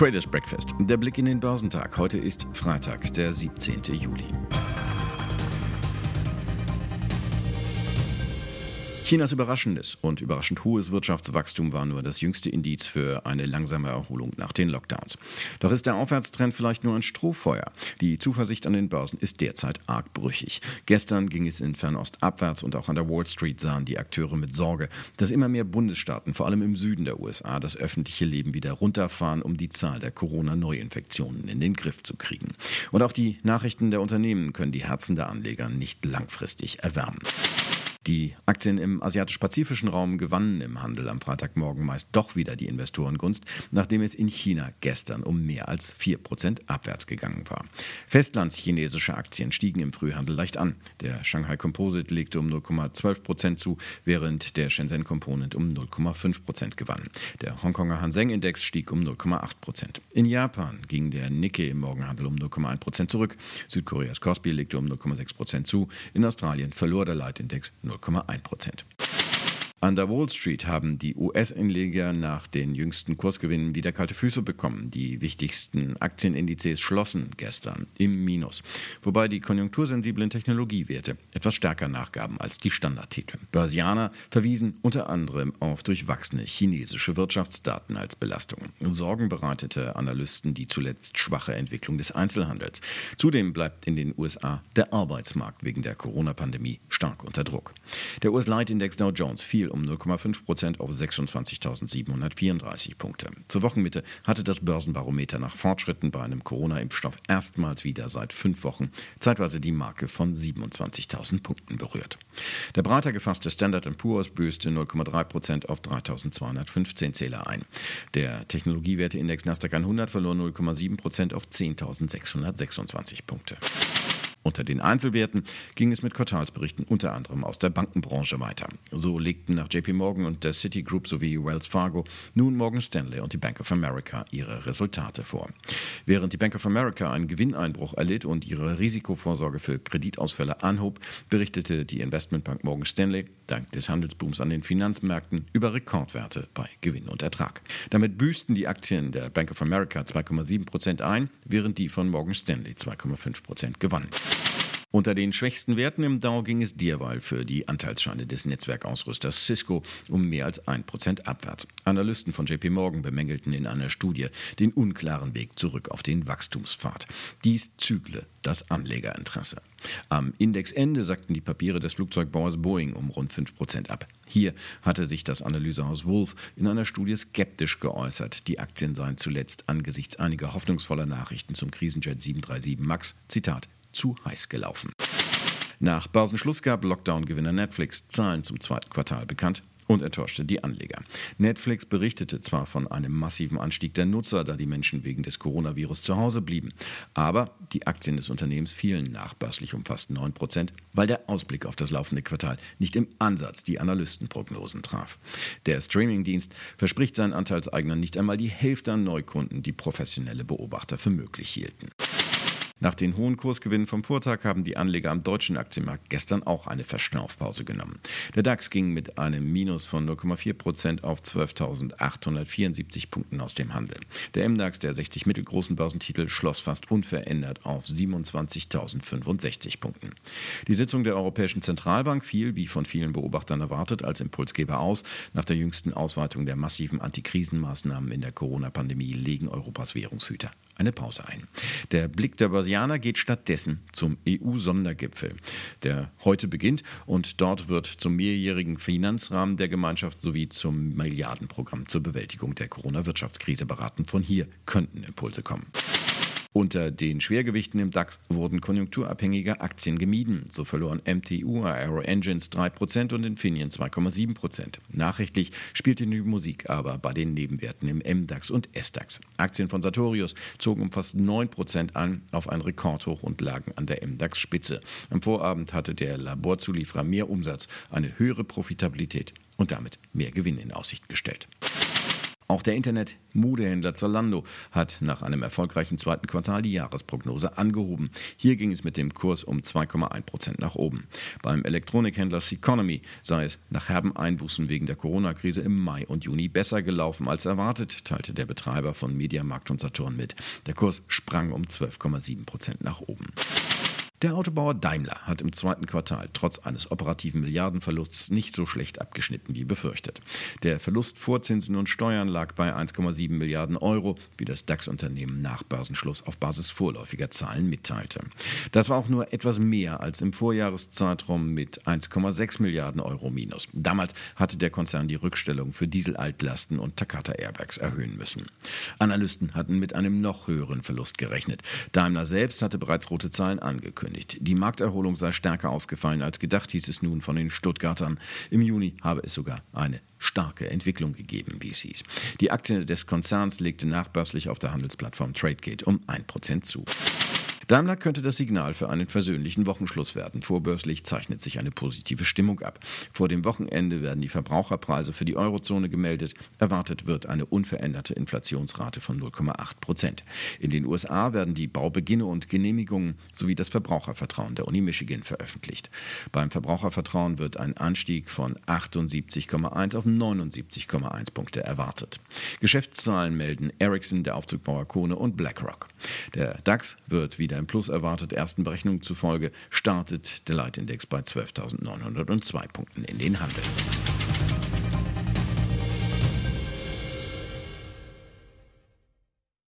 Traders Breakfast. Der Blick in den Börsentag. Heute ist Freitag, der 17. Juli. Chinas überraschendes und überraschend hohes Wirtschaftswachstum war nur das jüngste Indiz für eine langsame Erholung nach den Lockdowns. Doch ist der Aufwärtstrend vielleicht nur ein Strohfeuer. Die Zuversicht an den Börsen ist derzeit arg brüchig. Gestern ging es in Fernost abwärts und auch an der Wall Street sahen die Akteure mit Sorge, dass immer mehr Bundesstaaten, vor allem im Süden der USA, das öffentliche Leben wieder runterfahren, um die Zahl der Corona-Neuinfektionen in den Griff zu kriegen. Und auch die Nachrichten der Unternehmen können die Herzen der Anleger nicht langfristig erwärmen. Die Aktien im asiatisch-pazifischen Raum gewannen im Handel am Freitagmorgen meist doch wieder die Investorengunst, nachdem es in China gestern um mehr als 4% abwärts gegangen war. Festlandschinesische Aktien stiegen im Frühhandel leicht an. Der Shanghai Composite legte um 0,12% zu, während der Shenzhen Component um 0,5% gewann. Der Hongkonger Hang Index stieg um 0,8%. In Japan ging der Nikkei im Morgenhandel um 0,1% zurück. Südkoreas Kospi legte um 0,6% zu. In Australien verlor der Leitindex 0,1 Prozent. An der Wall Street haben die US-Anleger nach den jüngsten Kursgewinnen wieder kalte Füße bekommen. Die wichtigsten Aktienindizes schlossen gestern im Minus, wobei die konjunktursensiblen Technologiewerte etwas stärker nachgaben als die Standardtitel. Börsianer verwiesen unter anderem auf durchwachsene chinesische Wirtschaftsdaten als Belastung. Sorgen bereitete Analysten die zuletzt schwache Entwicklung des Einzelhandels. Zudem bleibt in den USA der Arbeitsmarkt wegen der Corona-Pandemie stark unter Druck. Der US-Leitindex Dow Jones fiel um 0,5 Prozent auf 26.734 Punkte. Zur Wochenmitte hatte das Börsenbarometer nach Fortschritten bei einem Corona-Impfstoff erstmals wieder seit fünf Wochen zeitweise die Marke von 27.000 Punkten berührt. Der breiter gefasste Standard Poor's böste 0,3 Prozent auf 3.215 Zähler ein. Der Technologiewerteindex Nasdaq 100 verlor 0,7 Prozent auf 10.626 Punkte. Unter den Einzelwerten ging es mit Quartalsberichten unter anderem aus der Bankenbranche weiter. So legten nach JP Morgan und der Citigroup sowie Wells Fargo nun Morgan Stanley und die Bank of America ihre Resultate vor. Während die Bank of America einen Gewinneinbruch erlitt und ihre Risikovorsorge für Kreditausfälle anhob, berichtete die Investmentbank Morgan Stanley dank des Handelsbooms an den Finanzmärkten über Rekordwerte bei Gewinn und Ertrag. Damit büßten die Aktien der Bank of America 2,7 Prozent ein, während die von Morgan Stanley 2,5 Prozent gewannen. Unter den schwächsten Werten im Dow ging es derweil für die Anteilsscheine des Netzwerkausrüsters Cisco um mehr als 1% abwärts. Analysten von JP Morgan bemängelten in einer Studie den unklaren Weg zurück auf den Wachstumspfad. Dies zügle das Anlegerinteresse. Am Indexende sackten die Papiere des Flugzeugbauers Boeing um rund 5% ab. Hier hatte sich das Analysehaus Wolf in einer Studie skeptisch geäußert. Die Aktien seien zuletzt angesichts einiger hoffnungsvoller Nachrichten zum Krisenjet 737 MAX, Zitat, zu heiß gelaufen. Nach Börsenschluss gab Lockdown-Gewinner Netflix Zahlen zum zweiten Quartal bekannt und enttäuschte die Anleger. Netflix berichtete zwar von einem massiven Anstieg der Nutzer, da die Menschen wegen des Coronavirus zu Hause blieben, aber die Aktien des Unternehmens fielen nachbörslich um fast 9 Prozent, weil der Ausblick auf das laufende Quartal nicht im Ansatz die Analystenprognosen traf. Der Streamingdienst verspricht seinen Anteilseignern nicht einmal die Hälfte an Neukunden, die professionelle Beobachter für möglich hielten. Nach den hohen Kursgewinnen vom Vortag haben die Anleger am deutschen Aktienmarkt gestern auch eine Verschnaufpause genommen. Der DAX ging mit einem Minus von 0,4 Prozent auf 12.874 Punkten aus dem Handel. Der MDAX der 60 mittelgroßen Börsentitel schloss fast unverändert auf 27.065 Punkten. Die Sitzung der Europäischen Zentralbank fiel, wie von vielen Beobachtern erwartet, als Impulsgeber aus. Nach der jüngsten Ausweitung der massiven Antikrisenmaßnahmen in der Corona-Pandemie legen Europas Währungshüter eine Pause ein. Der Blick der Börsianer geht stattdessen zum EU-Sondergipfel, der heute beginnt und dort wird zum mehrjährigen Finanzrahmen der Gemeinschaft sowie zum Milliardenprogramm zur Bewältigung der Corona-Wirtschaftskrise beraten. Von hier könnten Impulse kommen. Unter den Schwergewichten im DAX wurden konjunkturabhängige Aktien gemieden. So verloren MTU, Aero Engines 3% und Infineon 2,7%. Nachrichtlich spielte die Musik aber bei den Nebenwerten im MDAX und SDAX. Aktien von Sartorius zogen um fast 9% an auf ein Rekordhoch und lagen an der MDAX-Spitze. Am Vorabend hatte der Laborzulieferer mehr Umsatz, eine höhere Profitabilität und damit mehr Gewinn in Aussicht gestellt. Auch der Internet-Modehändler Zalando hat nach einem erfolgreichen zweiten Quartal die Jahresprognose angehoben. Hier ging es mit dem Kurs um 2,1 Prozent nach oben. Beim Elektronikhändler Seconomy sei es nach herben Einbußen wegen der Corona-Krise im Mai und Juni besser gelaufen als erwartet, teilte der Betreiber von Mediamarkt und Saturn mit. Der Kurs sprang um 12,7 Prozent nach oben. Der Autobauer Daimler hat im zweiten Quartal trotz eines operativen Milliardenverlusts nicht so schlecht abgeschnitten wie befürchtet. Der Verlust vor Zinsen und Steuern lag bei 1,7 Milliarden Euro, wie das DAX-Unternehmen nach Börsenschluss auf Basis vorläufiger Zahlen mitteilte. Das war auch nur etwas mehr als im Vorjahreszeitraum mit 1,6 Milliarden Euro minus. Damals hatte der Konzern die Rückstellung für Dieselaltlasten und Takata Airbags erhöhen müssen. Analysten hatten mit einem noch höheren Verlust gerechnet. Daimler selbst hatte bereits rote Zahlen angekündigt angekündigt. Die Markterholung sei stärker ausgefallen als gedacht, hieß es nun von den Stuttgartern. Im Juni habe es sogar eine starke Entwicklung gegeben, wie es hieß. Die Aktie des Konzerns legte nachbörslich auf der Handelsplattform Tradegate um 1% zu. Daimler könnte das Signal für einen versöhnlichen Wochenschluss werden. Vorbörslich zeichnet sich eine positive Stimmung ab. Vor dem Wochenende werden die Verbraucherpreise für die Eurozone gemeldet. Erwartet wird eine unveränderte Inflationsrate von 0,8 Prozent. In den USA werden die Baubeginne und Genehmigungen sowie das Verbrauchervertrauen der Uni Michigan veröffentlicht. Beim Verbrauchervertrauen wird ein Anstieg von 78,1 auf 79,1 Punkte erwartet. Geschäftszahlen melden Ericsson, der Aufzugbauer Kone und BlackRock. Der DAX wird wieder im Plus erwartet. Ersten Berechnungen zufolge startet der Leitindex bei 12.902 Punkten in den Handel.